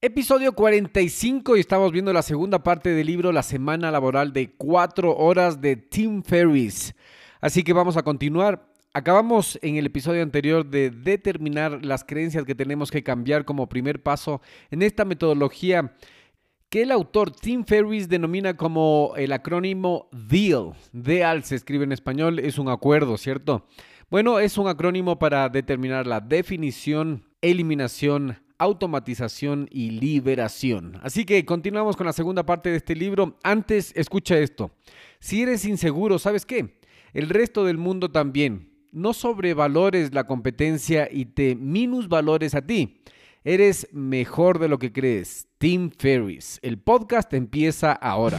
Episodio 45 y estamos viendo la segunda parte del libro La semana laboral de 4 horas de Tim Ferriss. Así que vamos a continuar. Acabamos en el episodio anterior de determinar las creencias que tenemos que cambiar como primer paso en esta metodología que el autor Tim Ferriss denomina como el acrónimo DEAL. DEAL se escribe en español, es un acuerdo, ¿cierto? Bueno, es un acrónimo para determinar la definición, eliminación, automatización y liberación. Así que continuamos con la segunda parte de este libro. Antes, escucha esto. Si eres inseguro, ¿sabes qué? El resto del mundo también. No sobrevalores la competencia y te minusvalores a ti. Eres mejor de lo que crees. Tim Ferris. El podcast empieza ahora.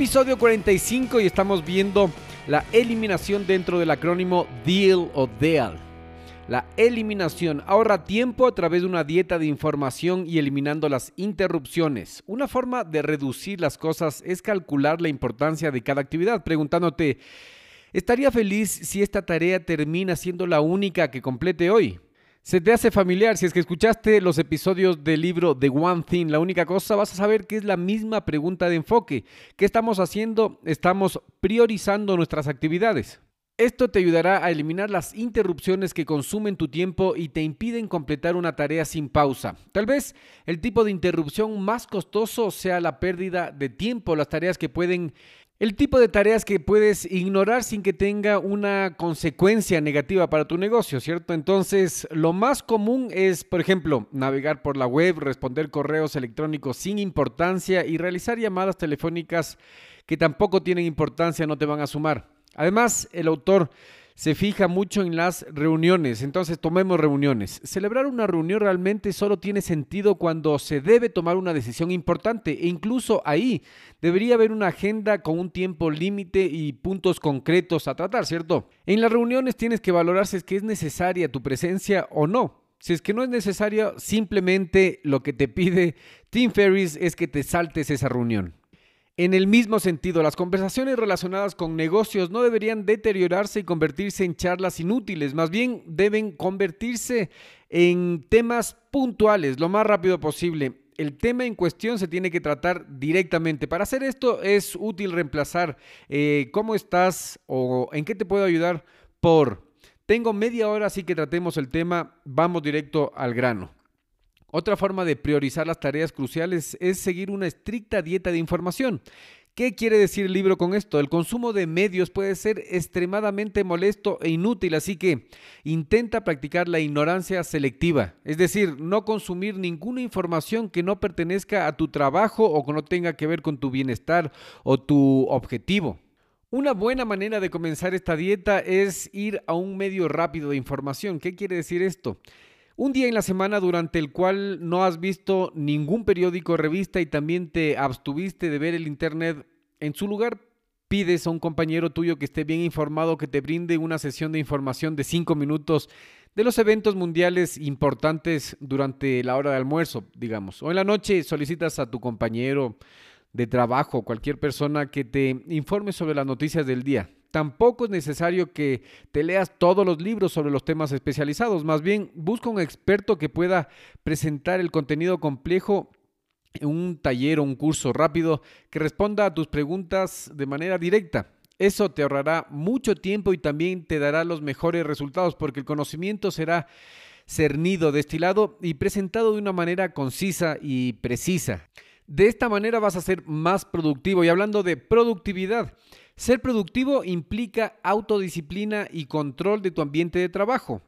Episodio 45 y estamos viendo la eliminación dentro del acrónimo DEAL o DEAL. La eliminación ahorra tiempo a través de una dieta de información y eliminando las interrupciones. Una forma de reducir las cosas es calcular la importancia de cada actividad, preguntándote, ¿estaría feliz si esta tarea termina siendo la única que complete hoy? Se te hace familiar, si es que escuchaste los episodios del libro The One Thing, la única cosa, vas a saber que es la misma pregunta de enfoque. ¿Qué estamos haciendo? Estamos priorizando nuestras actividades. Esto te ayudará a eliminar las interrupciones que consumen tu tiempo y te impiden completar una tarea sin pausa. Tal vez el tipo de interrupción más costoso sea la pérdida de tiempo, las tareas que pueden el tipo de tareas que puedes ignorar sin que tenga una consecuencia negativa para tu negocio, ¿cierto? Entonces, lo más común es, por ejemplo, navegar por la web, responder correos electrónicos sin importancia y realizar llamadas telefónicas que tampoco tienen importancia, no te van a sumar. Además, el autor se fija mucho en las reuniones. Entonces tomemos reuniones. Celebrar una reunión realmente solo tiene sentido cuando se debe tomar una decisión importante e incluso ahí debería haber una agenda con un tiempo límite y puntos concretos a tratar, ¿cierto? En las reuniones tienes que valorar si es que es necesaria tu presencia o no. Si es que no es necesario, simplemente lo que te pide Tim Ferriss es que te saltes esa reunión. En el mismo sentido, las conversaciones relacionadas con negocios no deberían deteriorarse y convertirse en charlas inútiles, más bien deben convertirse en temas puntuales lo más rápido posible. El tema en cuestión se tiene que tratar directamente. Para hacer esto es útil reemplazar eh, cómo estás o en qué te puedo ayudar por tengo media hora, así que tratemos el tema, vamos directo al grano. Otra forma de priorizar las tareas cruciales es seguir una estricta dieta de información. ¿Qué quiere decir el libro con esto? El consumo de medios puede ser extremadamente molesto e inútil, así que intenta practicar la ignorancia selectiva, es decir, no consumir ninguna información que no pertenezca a tu trabajo o que no tenga que ver con tu bienestar o tu objetivo. Una buena manera de comenzar esta dieta es ir a un medio rápido de información. ¿Qué quiere decir esto? Un día en la semana durante el cual no has visto ningún periódico o revista y también te abstuviste de ver el Internet, en su lugar pides a un compañero tuyo que esté bien informado que te brinde una sesión de información de cinco minutos de los eventos mundiales importantes durante la hora de almuerzo, digamos. O en la noche solicitas a tu compañero de trabajo, cualquier persona que te informe sobre las noticias del día. Tampoco es necesario que te leas todos los libros sobre los temas especializados, más bien busca un experto que pueda presentar el contenido complejo en un taller o un curso rápido que responda a tus preguntas de manera directa. Eso te ahorrará mucho tiempo y también te dará los mejores resultados porque el conocimiento será cernido, destilado y presentado de una manera concisa y precisa. De esta manera vas a ser más productivo. Y hablando de productividad, ser productivo implica autodisciplina y control de tu ambiente de trabajo.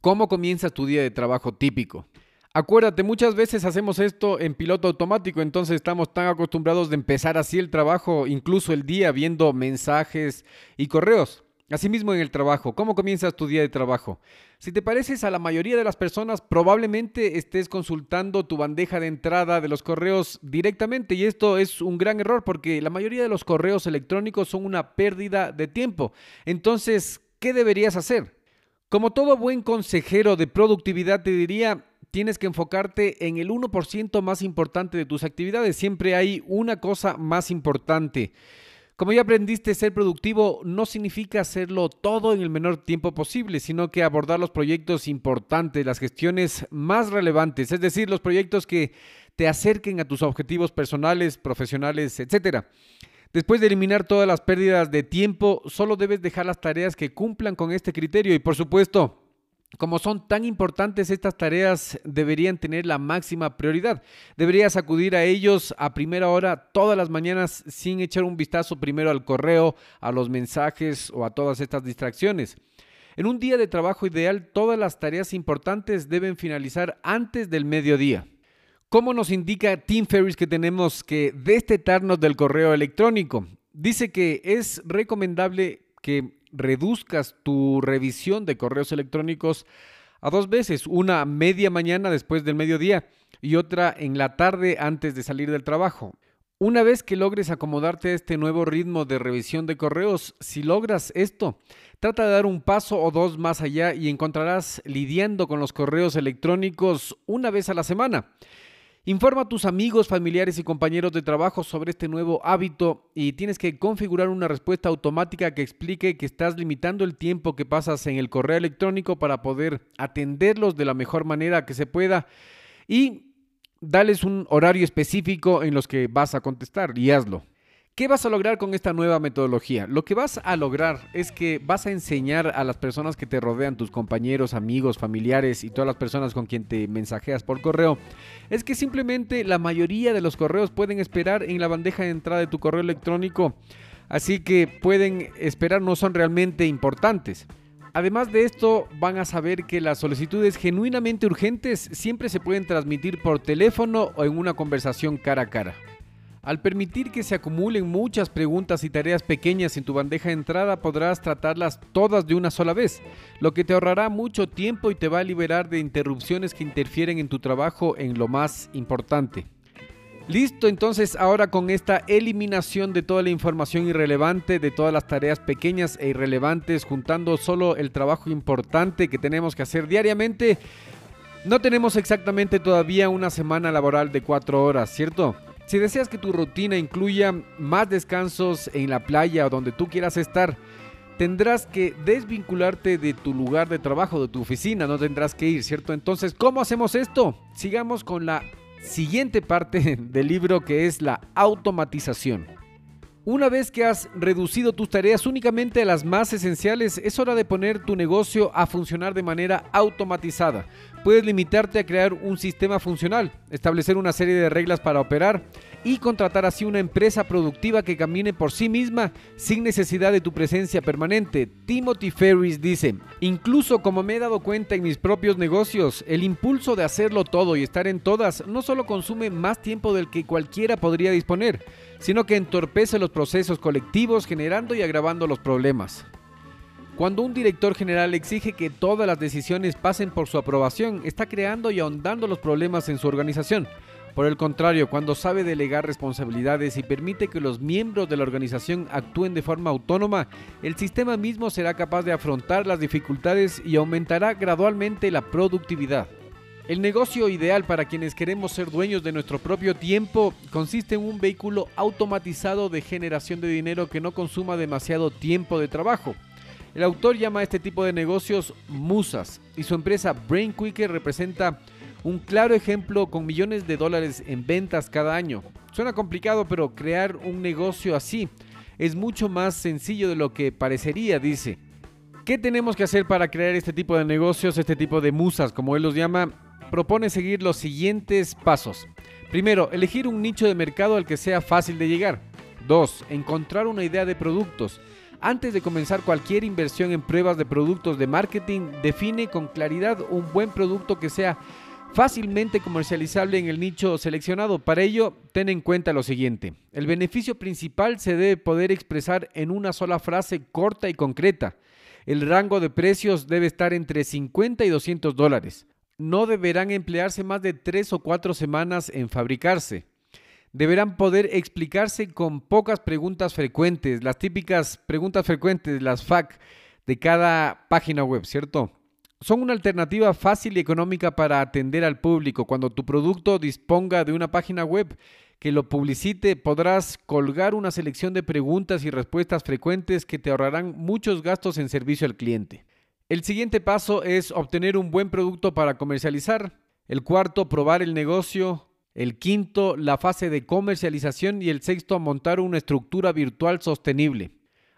¿Cómo comienzas tu día de trabajo típico? Acuérdate, muchas veces hacemos esto en piloto automático, entonces estamos tan acostumbrados de empezar así el trabajo, incluso el día, viendo mensajes y correos. Asimismo en el trabajo, ¿cómo comienzas tu día de trabajo? Si te pareces a la mayoría de las personas, probablemente estés consultando tu bandeja de entrada de los correos directamente y esto es un gran error porque la mayoría de los correos electrónicos son una pérdida de tiempo. Entonces, ¿qué deberías hacer? Como todo buen consejero de productividad te diría, tienes que enfocarte en el 1% más importante de tus actividades. Siempre hay una cosa más importante. Como ya aprendiste, ser productivo no significa hacerlo todo en el menor tiempo posible, sino que abordar los proyectos importantes, las gestiones más relevantes, es decir, los proyectos que te acerquen a tus objetivos personales, profesionales, etc. Después de eliminar todas las pérdidas de tiempo, solo debes dejar las tareas que cumplan con este criterio y por supuesto, como son tan importantes estas tareas, deberían tener la máxima prioridad. Deberías acudir a ellos a primera hora todas las mañanas sin echar un vistazo primero al correo, a los mensajes o a todas estas distracciones. En un día de trabajo ideal, todas las tareas importantes deben finalizar antes del mediodía. ¿Cómo nos indica Tim Ferriss que tenemos que destetarnos del correo electrónico? Dice que es recomendable que reduzcas tu revisión de correos electrónicos a dos veces, una media mañana después del mediodía y otra en la tarde antes de salir del trabajo. Una vez que logres acomodarte a este nuevo ritmo de revisión de correos, si logras esto, trata de dar un paso o dos más allá y encontrarás lidiando con los correos electrónicos una vez a la semana. Informa a tus amigos, familiares y compañeros de trabajo sobre este nuevo hábito y tienes que configurar una respuesta automática que explique que estás limitando el tiempo que pasas en el correo electrónico para poder atenderlos de la mejor manera que se pueda y dales un horario específico en los que vas a contestar y hazlo. ¿Qué vas a lograr con esta nueva metodología? Lo que vas a lograr es que vas a enseñar a las personas que te rodean, tus compañeros, amigos, familiares y todas las personas con quien te mensajeas por correo, es que simplemente la mayoría de los correos pueden esperar en la bandeja de entrada de tu correo electrónico, así que pueden esperar, no son realmente importantes. Además de esto, van a saber que las solicitudes genuinamente urgentes siempre se pueden transmitir por teléfono o en una conversación cara a cara. Al permitir que se acumulen muchas preguntas y tareas pequeñas en tu bandeja de entrada, podrás tratarlas todas de una sola vez, lo que te ahorrará mucho tiempo y te va a liberar de interrupciones que interfieren en tu trabajo en lo más importante. Listo, entonces ahora con esta eliminación de toda la información irrelevante, de todas las tareas pequeñas e irrelevantes, juntando solo el trabajo importante que tenemos que hacer diariamente, no tenemos exactamente todavía una semana laboral de cuatro horas, ¿cierto? Si deseas que tu rutina incluya más descansos en la playa o donde tú quieras estar, tendrás que desvincularte de tu lugar de trabajo, de tu oficina, no tendrás que ir, ¿cierto? Entonces, ¿cómo hacemos esto? Sigamos con la siguiente parte del libro que es la automatización. Una vez que has reducido tus tareas únicamente a las más esenciales, es hora de poner tu negocio a funcionar de manera automatizada. Puedes limitarte a crear un sistema funcional, establecer una serie de reglas para operar y contratar así una empresa productiva que camine por sí misma sin necesidad de tu presencia permanente. Timothy Ferris dice, incluso como me he dado cuenta en mis propios negocios, el impulso de hacerlo todo y estar en todas no solo consume más tiempo del que cualquiera podría disponer, sino que entorpece los procesos colectivos generando y agravando los problemas. Cuando un director general exige que todas las decisiones pasen por su aprobación, está creando y ahondando los problemas en su organización. Por el contrario, cuando sabe delegar responsabilidades y permite que los miembros de la organización actúen de forma autónoma, el sistema mismo será capaz de afrontar las dificultades y aumentará gradualmente la productividad. El negocio ideal para quienes queremos ser dueños de nuestro propio tiempo consiste en un vehículo automatizado de generación de dinero que no consuma demasiado tiempo de trabajo. El autor llama a este tipo de negocios musas y su empresa Brain representa un claro ejemplo con millones de dólares en ventas cada año. Suena complicado, pero crear un negocio así es mucho más sencillo de lo que parecería, dice. ¿Qué tenemos que hacer para crear este tipo de negocios, este tipo de musas, como él los llama? propone seguir los siguientes pasos. Primero, elegir un nicho de mercado al que sea fácil de llegar. 2. Encontrar una idea de productos. Antes de comenzar cualquier inversión en pruebas de productos de marketing, define con claridad un buen producto que sea fácilmente comercializable en el nicho seleccionado. Para ello, ten en cuenta lo siguiente. El beneficio principal se debe poder expresar en una sola frase corta y concreta. El rango de precios debe estar entre 50 y 200 dólares no deberán emplearse más de tres o cuatro semanas en fabricarse. Deberán poder explicarse con pocas preguntas frecuentes, las típicas preguntas frecuentes, las FAQ de cada página web, ¿cierto? Son una alternativa fácil y económica para atender al público. Cuando tu producto disponga de una página web que lo publicite, podrás colgar una selección de preguntas y respuestas frecuentes que te ahorrarán muchos gastos en servicio al cliente. El siguiente paso es obtener un buen producto para comercializar. El cuarto, probar el negocio. El quinto, la fase de comercialización. Y el sexto, montar una estructura virtual sostenible.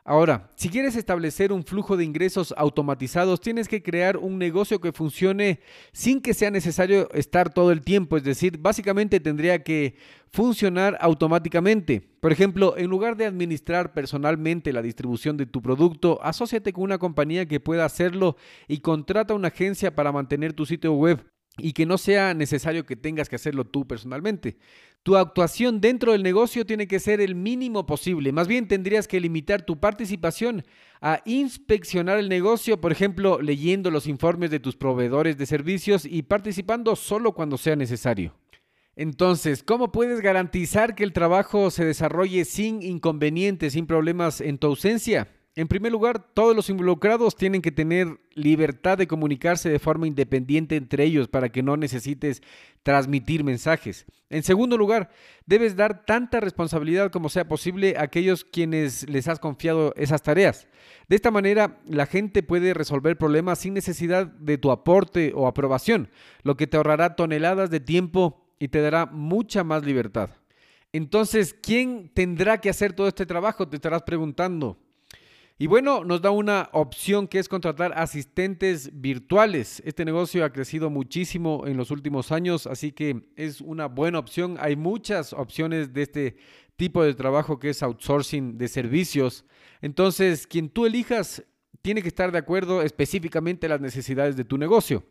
Ahora, si quieres establecer un flujo de ingresos automatizados, tienes que crear un negocio que funcione sin que sea necesario estar todo el tiempo. Es decir, básicamente tendría que funcionar automáticamente. Por ejemplo, en lugar de administrar personalmente la distribución de tu producto, asóciate con una compañía que pueda hacerlo y contrata una agencia para mantener tu sitio web y que no sea necesario que tengas que hacerlo tú personalmente. Tu actuación dentro del negocio tiene que ser el mínimo posible. Más bien tendrías que limitar tu participación a inspeccionar el negocio, por ejemplo, leyendo los informes de tus proveedores de servicios y participando solo cuando sea necesario. Entonces, ¿cómo puedes garantizar que el trabajo se desarrolle sin inconvenientes, sin problemas en tu ausencia? En primer lugar, todos los involucrados tienen que tener libertad de comunicarse de forma independiente entre ellos para que no necesites transmitir mensajes. En segundo lugar, debes dar tanta responsabilidad como sea posible a aquellos quienes les has confiado esas tareas. De esta manera, la gente puede resolver problemas sin necesidad de tu aporte o aprobación, lo que te ahorrará toneladas de tiempo y te dará mucha más libertad. Entonces, ¿quién tendrá que hacer todo este trabajo? Te estarás preguntando. Y bueno, nos da una opción que es contratar asistentes virtuales. Este negocio ha crecido muchísimo en los últimos años, así que es una buena opción. Hay muchas opciones de este tipo de trabajo que es outsourcing de servicios. Entonces, quien tú elijas tiene que estar de acuerdo específicamente a las necesidades de tu negocio.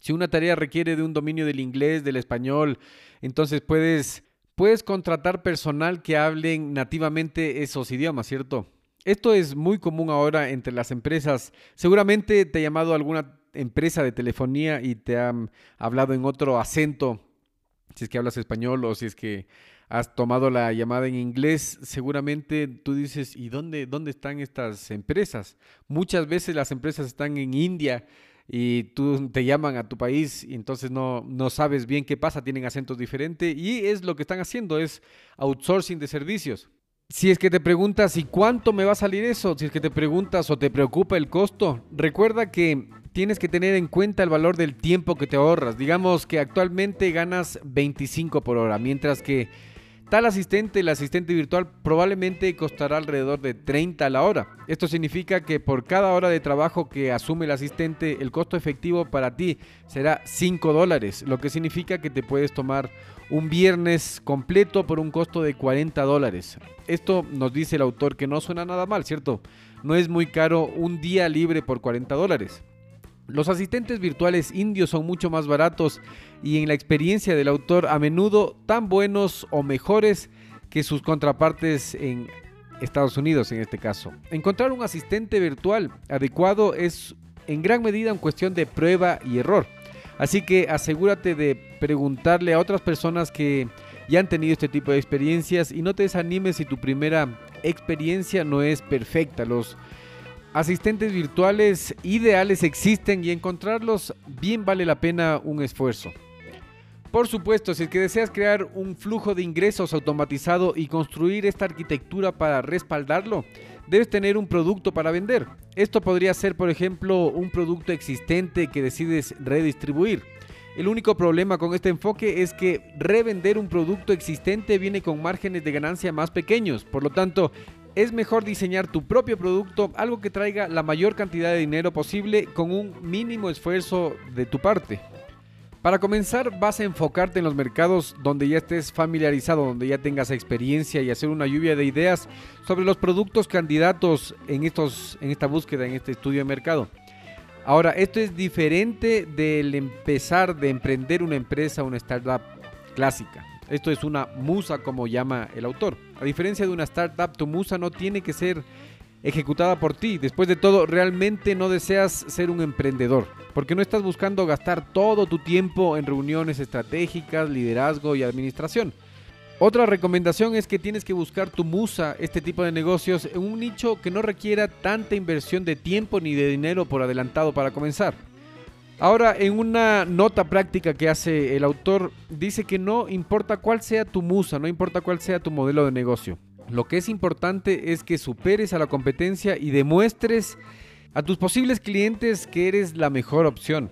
Si una tarea requiere de un dominio del inglés, del español, entonces puedes, puedes contratar personal que hablen nativamente esos idiomas, ¿cierto? Esto es muy común ahora entre las empresas. Seguramente te ha llamado alguna empresa de telefonía y te han hablado en otro acento, si es que hablas español o si es que has tomado la llamada en inglés, seguramente tú dices, ¿y dónde, dónde están estas empresas? Muchas veces las empresas están en India y tú te llaman a tu país y entonces no, no sabes bien qué pasa, tienen acentos diferentes y es lo que están haciendo, es outsourcing de servicios. Si es que te preguntas, ¿y cuánto me va a salir eso? Si es que te preguntas o te preocupa el costo, recuerda que tienes que tener en cuenta el valor del tiempo que te ahorras. Digamos que actualmente ganas 25 por hora, mientras que Tal asistente, el asistente virtual, probablemente costará alrededor de 30 a la hora. Esto significa que por cada hora de trabajo que asume el asistente, el costo efectivo para ti será 5 dólares, lo que significa que te puedes tomar un viernes completo por un costo de 40 dólares. Esto nos dice el autor que no suena nada mal, ¿cierto? No es muy caro un día libre por 40 dólares. Los asistentes virtuales indios son mucho más baratos y en la experiencia del autor a menudo tan buenos o mejores que sus contrapartes en Estados Unidos en este caso. Encontrar un asistente virtual adecuado es en gran medida una cuestión de prueba y error. Así que asegúrate de preguntarle a otras personas que ya han tenido este tipo de experiencias y no te desanimes si tu primera experiencia no es perfecta. Asistentes virtuales ideales existen y encontrarlos bien vale la pena un esfuerzo. Por supuesto, si es que deseas crear un flujo de ingresos automatizado y construir esta arquitectura para respaldarlo, debes tener un producto para vender. Esto podría ser, por ejemplo, un producto existente que decides redistribuir. El único problema con este enfoque es que revender un producto existente viene con márgenes de ganancia más pequeños. Por lo tanto, es mejor diseñar tu propio producto, algo que traiga la mayor cantidad de dinero posible con un mínimo esfuerzo de tu parte. Para comenzar, vas a enfocarte en los mercados donde ya estés familiarizado, donde ya tengas experiencia y hacer una lluvia de ideas sobre los productos candidatos en, estos, en esta búsqueda, en este estudio de mercado. Ahora, esto es diferente del empezar de emprender una empresa, una startup clásica. Esto es una musa como llama el autor. A diferencia de una startup, tu musa no tiene que ser ejecutada por ti. Después de todo, realmente no deseas ser un emprendedor, porque no estás buscando gastar todo tu tiempo en reuniones estratégicas, liderazgo y administración. Otra recomendación es que tienes que buscar tu musa, este tipo de negocios, en un nicho que no requiera tanta inversión de tiempo ni de dinero por adelantado para comenzar. Ahora, en una nota práctica que hace el autor, dice que no importa cuál sea tu musa, no importa cuál sea tu modelo de negocio. Lo que es importante es que superes a la competencia y demuestres a tus posibles clientes que eres la mejor opción.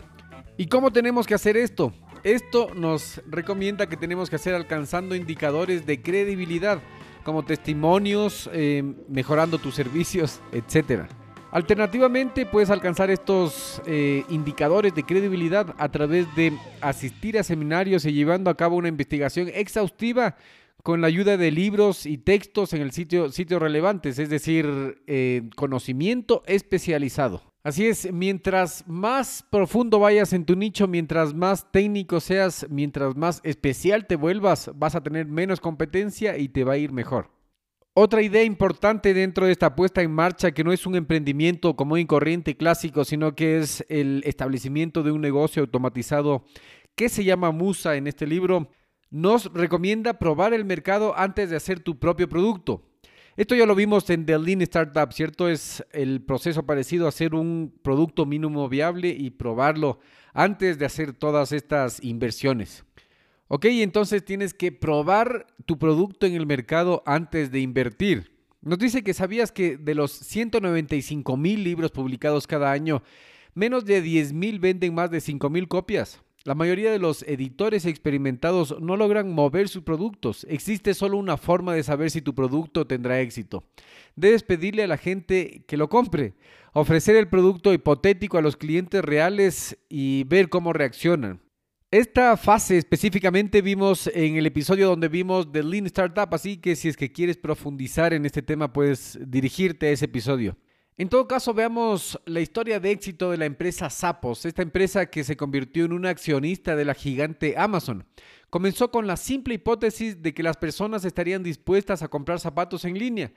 ¿Y cómo tenemos que hacer esto? Esto nos recomienda que tenemos que hacer alcanzando indicadores de credibilidad, como testimonios, eh, mejorando tus servicios, etc. Alternativamente, puedes alcanzar estos eh, indicadores de credibilidad a través de asistir a seminarios y llevando a cabo una investigación exhaustiva con la ayuda de libros y textos en el sitio sitios relevantes, es decir, eh, conocimiento especializado. Así es, mientras más profundo vayas en tu nicho, mientras más técnico seas, mientras más especial te vuelvas, vas a tener menos competencia y te va a ir mejor. Otra idea importante dentro de esta puesta en marcha, que no es un emprendimiento como y corriente clásico, sino que es el establecimiento de un negocio automatizado que se llama Musa en este libro, nos recomienda probar el mercado antes de hacer tu propio producto. Esto ya lo vimos en The Lean Startup, ¿cierto? Es el proceso parecido a hacer un producto mínimo viable y probarlo antes de hacer todas estas inversiones. Ok, entonces tienes que probar tu producto en el mercado antes de invertir. Nos dice que sabías que de los 195 mil libros publicados cada año, menos de 10 mil venden más de 5 mil copias. La mayoría de los editores experimentados no logran mover sus productos. Existe solo una forma de saber si tu producto tendrá éxito. Debes pedirle a la gente que lo compre, ofrecer el producto hipotético a los clientes reales y ver cómo reaccionan. Esta fase específicamente vimos en el episodio donde vimos The Lean Startup, así que si es que quieres profundizar en este tema puedes dirigirte a ese episodio. En todo caso, veamos la historia de éxito de la empresa Zappos, esta empresa que se convirtió en un accionista de la gigante Amazon. Comenzó con la simple hipótesis de que las personas estarían dispuestas a comprar zapatos en línea.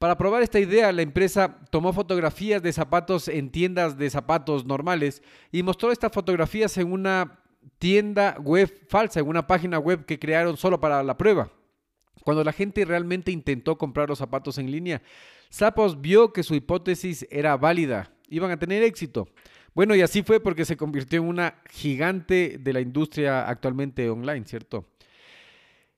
Para probar esta idea, la empresa tomó fotografías de zapatos en tiendas de zapatos normales y mostró estas fotografías en una tienda web falsa, en una página web que crearon solo para la prueba. Cuando la gente realmente intentó comprar los zapatos en línea, Zappos vio que su hipótesis era válida, iban a tener éxito. Bueno, y así fue porque se convirtió en una gigante de la industria actualmente online, ¿cierto?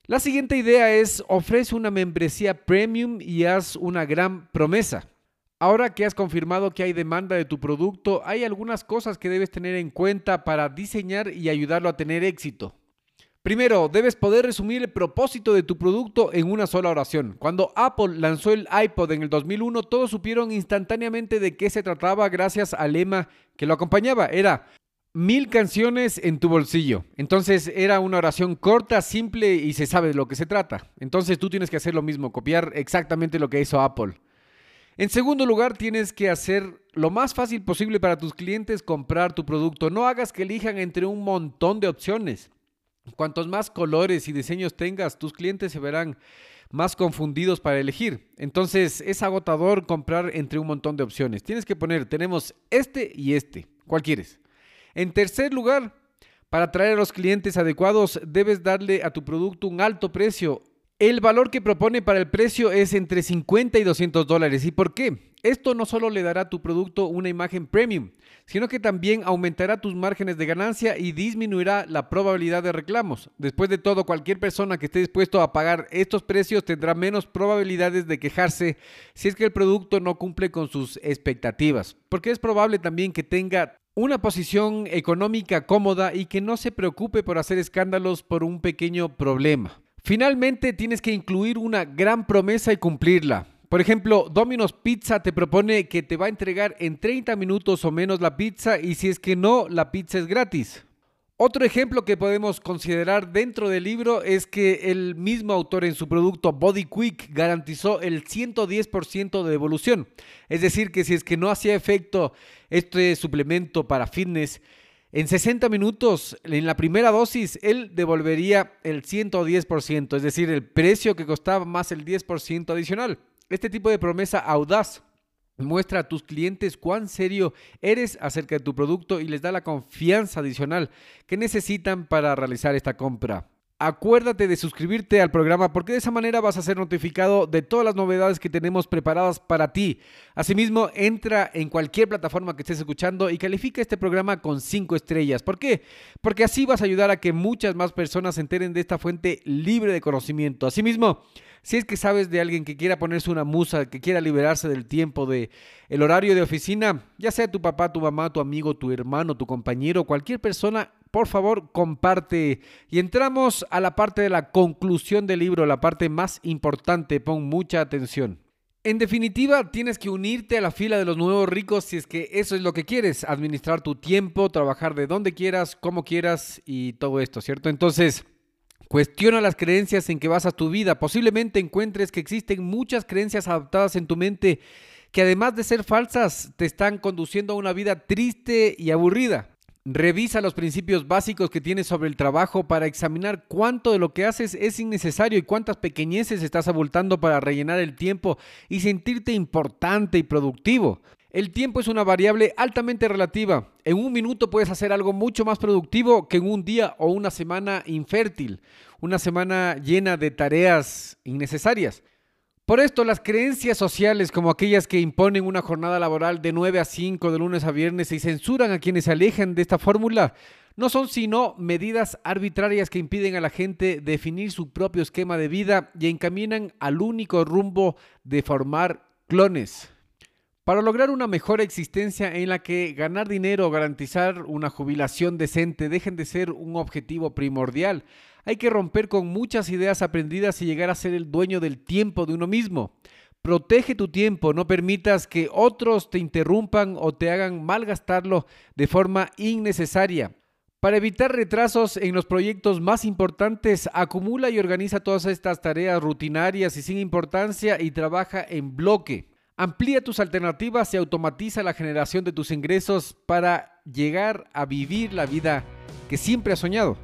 La siguiente idea es ofrece una membresía premium y haz una gran promesa. Ahora que has confirmado que hay demanda de tu producto, hay algunas cosas que debes tener en cuenta para diseñar y ayudarlo a tener éxito. Primero, debes poder resumir el propósito de tu producto en una sola oración. Cuando Apple lanzó el iPod en el 2001, todos supieron instantáneamente de qué se trataba gracias al lema que lo acompañaba. Era mil canciones en tu bolsillo. Entonces era una oración corta, simple y se sabe de lo que se trata. Entonces tú tienes que hacer lo mismo, copiar exactamente lo que hizo Apple. En segundo lugar, tienes que hacer lo más fácil posible para tus clientes comprar tu producto. No hagas que elijan entre un montón de opciones. Cuantos más colores y diseños tengas, tus clientes se verán más confundidos para elegir. Entonces es agotador comprar entre un montón de opciones. Tienes que poner, tenemos este y este. ¿Cuál quieres? En tercer lugar, para atraer a los clientes adecuados, debes darle a tu producto un alto precio El valor que propone para el precio es entre 50 y 200 dólares. ¿Y por qué? Esto no solo le dará a tu producto una imagen premium, sino que también aumentará tus márgenes de ganancia y disminuirá la probabilidad de reclamos. Después de todo, cualquier persona que esté dispuesto a pagar estos precios tendrá menos probabilidades de quejarse si es que el producto no cumple con sus expectativas, porque es probable también que tenga una posición económica cómoda y que no se preocupe por hacer escándalos por un pequeño problema. Finalmente, tienes que incluir una gran promesa y cumplirla. Por ejemplo, Domino's Pizza te propone que te va a entregar en 30 minutos o menos la pizza y si es que no, la pizza es gratis. Otro ejemplo que podemos considerar dentro del libro es que el mismo autor en su producto Body Quick garantizó el 110% de devolución. Es decir, que si es que no hacía efecto este suplemento para fitness, en 60 minutos, en la primera dosis, él devolvería el 110%, es decir, el precio que costaba más el 10% adicional. Este tipo de promesa audaz muestra a tus clientes cuán serio eres acerca de tu producto y les da la confianza adicional que necesitan para realizar esta compra. Acuérdate de suscribirte al programa porque de esa manera vas a ser notificado de todas las novedades que tenemos preparadas para ti. Asimismo, entra en cualquier plataforma que estés escuchando y califica este programa con 5 estrellas. ¿Por qué? Porque así vas a ayudar a que muchas más personas se enteren de esta fuente libre de conocimiento. Asimismo, si es que sabes de alguien que quiera ponerse una musa, que quiera liberarse del tiempo de el horario de oficina, ya sea tu papá, tu mamá, tu amigo, tu hermano, tu compañero, cualquier persona por favor comparte. Y entramos a la parte de la conclusión del libro, la parte más importante, pon mucha atención. En definitiva, tienes que unirte a la fila de los nuevos ricos si es que eso es lo que quieres, administrar tu tiempo, trabajar de donde quieras, como quieras y todo esto, ¿cierto? Entonces, cuestiona las creencias en que basas tu vida. Posiblemente encuentres que existen muchas creencias adaptadas en tu mente que además de ser falsas, te están conduciendo a una vida triste y aburrida. Revisa los principios básicos que tienes sobre el trabajo para examinar cuánto de lo que haces es innecesario y cuántas pequeñeces estás abultando para rellenar el tiempo y sentirte importante y productivo. El tiempo es una variable altamente relativa. En un minuto puedes hacer algo mucho más productivo que en un día o una semana infértil, una semana llena de tareas innecesarias. Por esto, las creencias sociales, como aquellas que imponen una jornada laboral de 9 a 5 de lunes a viernes y censuran a quienes se alejan de esta fórmula, no son sino medidas arbitrarias que impiden a la gente definir su propio esquema de vida y encaminan al único rumbo de formar clones. Para lograr una mejor existencia en la que ganar dinero o garantizar una jubilación decente dejen de ser un objetivo primordial, hay que romper con muchas ideas aprendidas y llegar a ser el dueño del tiempo de uno mismo. Protege tu tiempo, no permitas que otros te interrumpan o te hagan malgastarlo de forma innecesaria. Para evitar retrasos en los proyectos más importantes, acumula y organiza todas estas tareas rutinarias y sin importancia y trabaja en bloque. Amplía tus alternativas y automatiza la generación de tus ingresos para llegar a vivir la vida que siempre has soñado.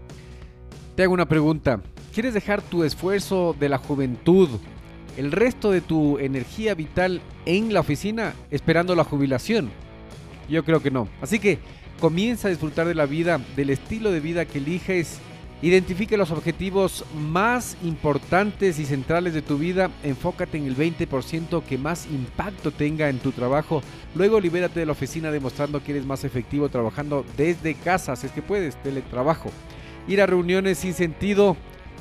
Te hago una pregunta. ¿Quieres dejar tu esfuerzo de la juventud, el resto de tu energía vital en la oficina esperando la jubilación? Yo creo que no. Así que comienza a disfrutar de la vida, del estilo de vida que eliges. Identifique los objetivos más importantes y centrales de tu vida. Enfócate en el 20% que más impacto tenga en tu trabajo. Luego libérate de la oficina demostrando que eres más efectivo trabajando desde casa, si es que puedes, teletrabajo. Ir a reuniones sin sentido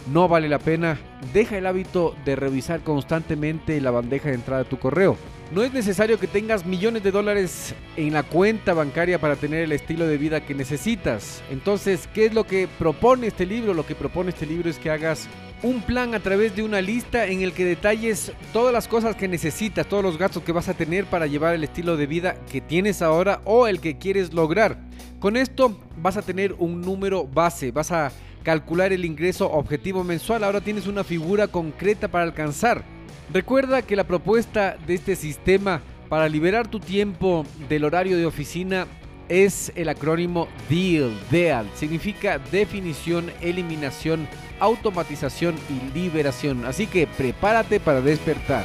no vale la pena. Deja el hábito de revisar constantemente la bandeja de entrada de tu correo. No es necesario que tengas millones de dólares en la cuenta bancaria para tener el estilo de vida que necesitas. Entonces, ¿qué es lo que propone este libro? Lo que propone este libro es que hagas un plan a través de una lista en el que detalles todas las cosas que necesitas, todos los gastos que vas a tener para llevar el estilo de vida que tienes ahora o el que quieres lograr. Con esto vas a tener un número base, vas a calcular el ingreso objetivo mensual, ahora tienes una figura concreta para alcanzar. Recuerda que la propuesta de este sistema para liberar tu tiempo del horario de oficina es el acrónimo DEAL. DEAL significa definición, eliminación, automatización y liberación. Así que prepárate para despertar.